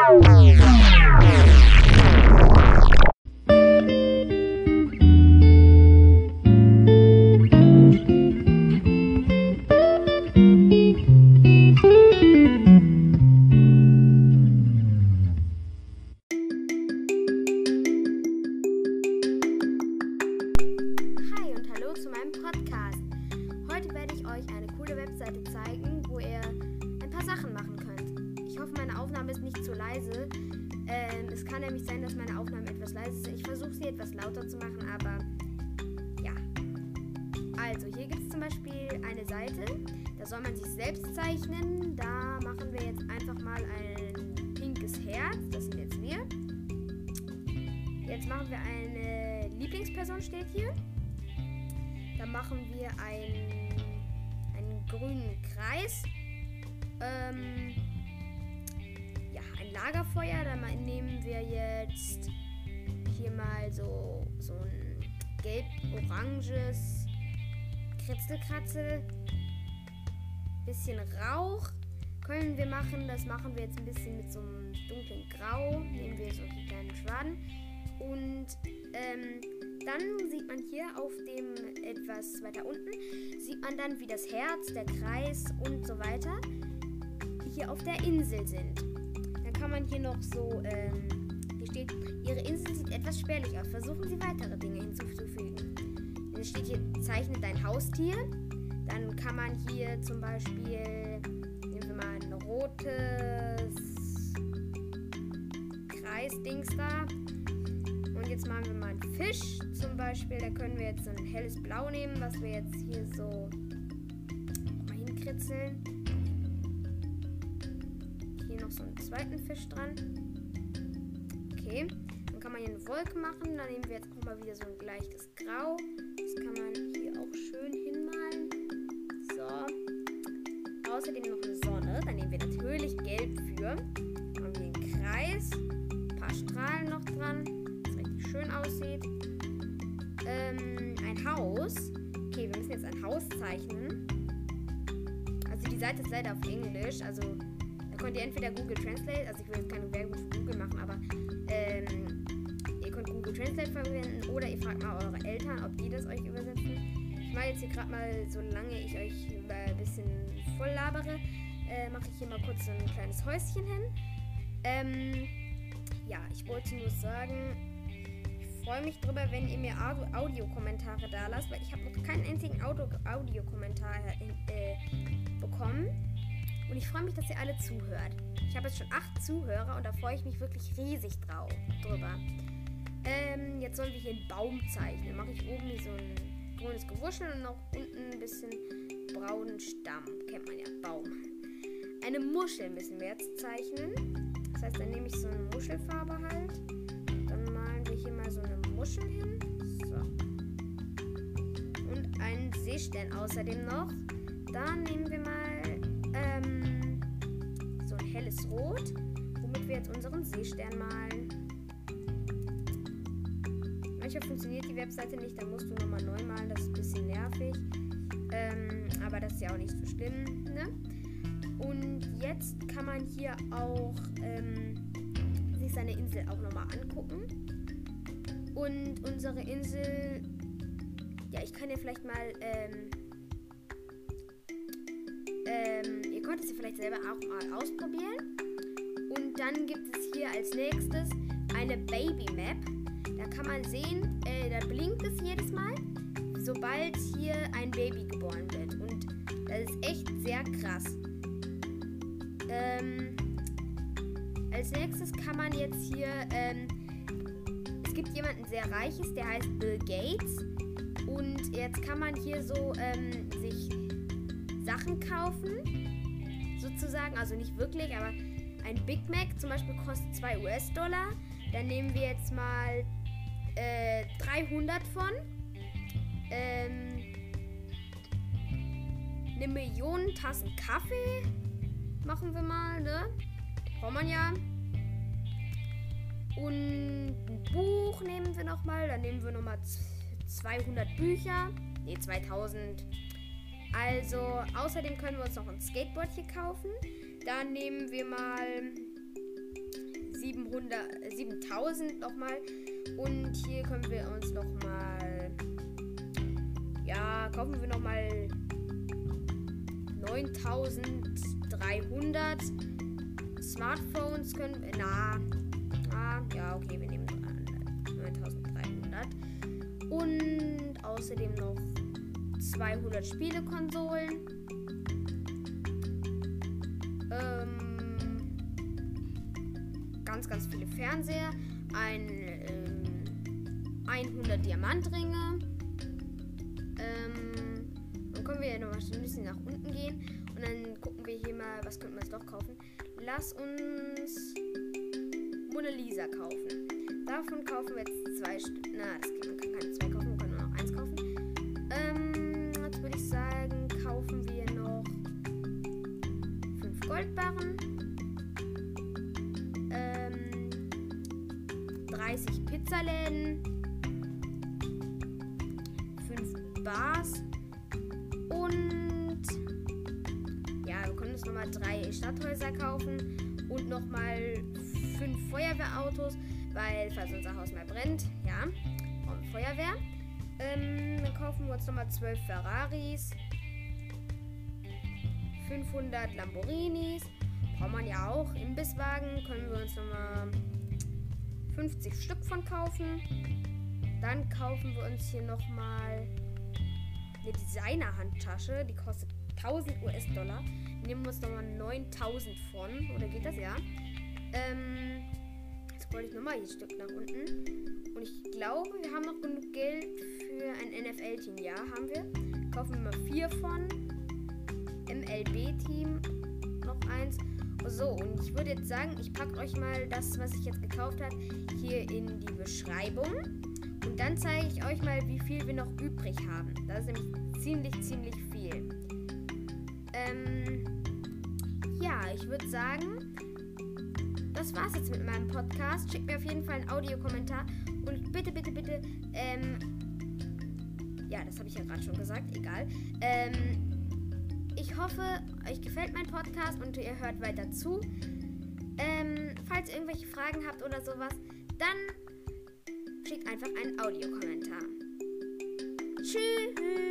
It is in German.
Yeah. Hoffe, meine Aufnahme ist nicht zu leise. Ähm, es kann nämlich sein, dass meine Aufnahme etwas leise ist. Ich versuche sie etwas lauter zu machen, aber ja. Also, hier gibt es zum Beispiel eine Seite, da soll man sich selbst zeichnen. Da machen wir jetzt einfach mal ein pinkes Herz. Das sind jetzt wir. Jetzt machen wir eine Lieblingsperson, steht hier. Dann machen wir einen, einen grünen Kreis. Ähm, Lagerfeuer. Dann nehmen wir jetzt hier mal so, so ein gelb-oranges Kritzelkratzel. Bisschen Rauch können wir machen. Das machen wir jetzt ein bisschen mit so einem dunklen Grau. Nehmen wir so die kleinen Schwaden. Und ähm, dann sieht man hier auf dem etwas weiter unten, sieht man dann, wie das Herz, der Kreis und so weiter hier auf der Insel sind. Kann man hier noch so, ähm, hier steht, Ihre Insel sieht etwas spärlich aus. Versuchen Sie weitere Dinge hinzuzufügen. Dann steht hier, zeichne dein Haustier. Dann kann man hier zum Beispiel, nehmen wir mal ein rotes Kreisdings da. Und jetzt machen wir mal einen Fisch zum Beispiel. Da können wir jetzt ein helles Blau nehmen, was wir jetzt hier so mal hinkritzeln. Noch so einen zweiten Fisch dran. Okay. Dann kann man hier eine Wolke machen. Dann nehmen wir jetzt auch mal wieder so ein gleiches Grau. Das kann man hier auch schön hinmalen. So. Außerdem noch eine Sonne. Dann nehmen wir natürlich Gelb für. Dann haben wir einen Kreis. Ein paar Strahlen noch dran schön aussieht. Ähm, ein Haus. Okay, wir müssen jetzt ein Haus zeichnen. Also die Seite ist leider auf Englisch. Also könnt ihr entweder Google Translate, also ich will jetzt keine Werbung für Google machen, aber ähm, ihr könnt Google Translate verwenden oder ihr fragt mal eure Eltern, ob die das euch übersetzen. Ich mache jetzt hier gerade mal, solange ich euch ein bisschen voll labere, äh, mache ich hier mal kurz so ein kleines Häuschen hin. Ähm, ja, ich wollte nur sagen, freue mich drüber, wenn ihr mir Audiokommentare da lasst, weil ich habe noch keinen einzigen Audiokommentar äh, bekommen. Und ich freue mich, dass ihr alle zuhört. Ich habe jetzt schon acht Zuhörer und da freue ich mich wirklich riesig drauf, drüber. Ähm, jetzt sollen wir hier einen Baum zeichnen. Mache ich oben hier so ein grünes Gewuschel und noch unten ein bisschen braunen Stamm. Kennt man ja, Baum. Eine Muschel müssen wir jetzt zeichnen. Das heißt, dann nehme ich so eine Muschelfarbe halt. Dann malen wir hier mal so eine Muschel hin. So. Und einen Seestern außerdem noch. Dann nehmen wir mal ähm, so ein helles Rot, womit wir jetzt unseren Seestern malen. Manchmal funktioniert die Webseite nicht, dann musst du nochmal neu malen, das ist ein bisschen nervig. Ähm, aber das ist ja auch nicht so schlimm, ne? Und jetzt kann man hier auch ähm, sich seine Insel auch nochmal angucken. Und unsere Insel, ja, ich kann ja vielleicht mal, ähm, ähm, könnt es ja vielleicht selber auch mal ausprobieren. Und dann gibt es hier als nächstes eine Baby Map. Da kann man sehen, äh, da blinkt es jedes Mal, sobald hier ein Baby geboren wird. Und das ist echt sehr krass. Ähm, als nächstes kann man jetzt hier, ähm, es gibt jemanden sehr reiches, der heißt Bill Gates. Und jetzt kann man hier so ähm, sich Sachen kaufen, sozusagen, also nicht wirklich, aber ein Big Mac zum Beispiel kostet 2 US-Dollar. Dann nehmen wir jetzt mal äh, 300 von. Ähm, eine Million Tassen Kaffee machen wir mal, ne? Braucht man ja. Und ein Buch nehmen wir nochmal. Dann nehmen wir nochmal 200 Bücher. Ne, 2000. Also, außerdem können wir uns noch ein Skateboard hier kaufen. Dann nehmen wir mal 700, äh, 7000 nochmal. Und hier können wir uns nochmal. Ja, kaufen wir nochmal 9300 Smartphones können. wir. Na, ah, ja, okay, wir nehmen 9300. Und außerdem noch 200 Spielekonsolen. Ähm, ganz, ganz viele Fernseher. Ein, ähm, 100 Diamantringe. Ähm, dann können wir ja noch ein bisschen nach unten gehen. Und dann gucken wir hier mal, was könnten wir jetzt doch kaufen. Lass uns Mona Lisa kaufen. Davon kaufen wir jetzt zwei Stück. Na, das geht, man kann keine zwei kaufen, Goldbarren. Ähm, 30 Pizzaläden. Fünf Bars. Und ja, wir können uns nochmal drei Stadthäuser kaufen und nochmal fünf Feuerwehrautos, weil falls unser Haus mal brennt, ja, wir Feuerwehr. Ähm, dann kaufen wir uns nochmal zwölf Ferraris, 500 Lamborghinis, braucht man ja auch. Imbisswagen können wir uns nochmal 50 Stück von kaufen. Dann kaufen wir uns hier nochmal eine Designer-Handtasche, die kostet 1000 US-Dollar. Nehmen wir uns nochmal 9000 von, oder geht das? Ja. Ähm, jetzt wollte ich nochmal ein Stück nach unten. Und ich glaube, wir haben noch genug Geld für ein NFL-Team. Ja, haben wir. Kaufen wir mal vier von. MLB-Team noch eins. So, und ich würde jetzt sagen, ich packe euch mal das, was ich jetzt gekauft habe, hier in die Beschreibung. Und dann zeige ich euch mal, wie viel wir noch übrig haben. Das ist nämlich ziemlich, ziemlich viel. Ähm, ja, ich würde sagen, das war's jetzt mit meinem Podcast. Schickt mir auf jeden Fall einen Audiokommentar. Und bitte, bitte, bitte, ähm, ja, das habe ich ja gerade schon gesagt, egal. Ähm, ich hoffe, euch gefällt mein Podcast und ihr hört weiter zu. Ähm, falls ihr irgendwelche Fragen habt oder sowas, dann schickt einfach einen Audiokommentar. Tschüss.